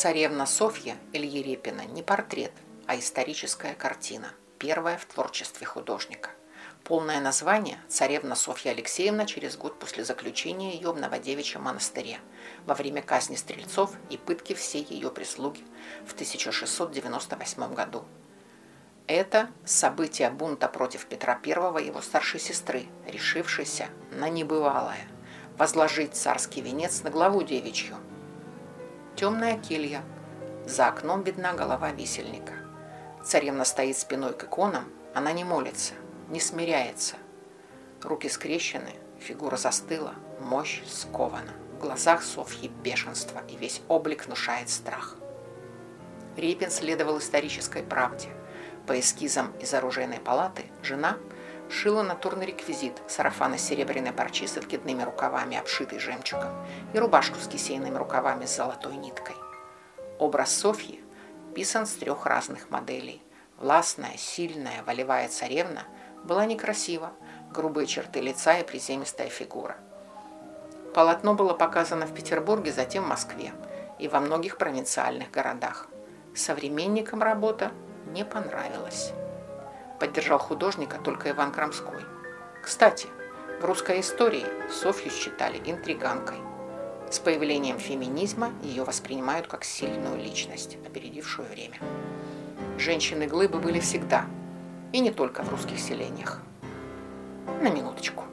Царевна Софья Ильи Репина не портрет, а историческая картина, первая в творчестве художника. Полное название – «Царевна Софья Алексеевна через год после заключения ее в Новодевичьем монастыре во время казни стрельцов и пытки всей ее прислуги в 1698 году». Это событие бунта против Петра I и его старшей сестры, решившейся на небывалое – возложить царский венец на главу девичью. Темная келья. За окном видна голова висельника. Царевна стоит спиной к иконам, она не молится – не смиряется. Руки скрещены, фигура застыла, мощь скована. В глазах Софьи бешенство, и весь облик внушает страх. Репин следовал исторической правде. По эскизам из оружейной палаты жена шила натурный реквизит, сарафан из серебряной парчи с откидными рукавами, обшитый жемчугом, и рубашку с кисейными рукавами с золотой ниткой. Образ Софьи писан с трех разных моделей. Властная, сильная, волевая царевна – была некрасива, грубые черты лица и приземистая фигура. Полотно было показано в Петербурге, затем в Москве и во многих провинциальных городах. Современникам работа не понравилась. Поддержал художника только Иван Крамской. Кстати, в русской истории Софью считали интриганкой. С появлением феминизма ее воспринимают как сильную личность, опередившую время. Женщины-глыбы были всегда – и не только в русских селениях. На минуточку.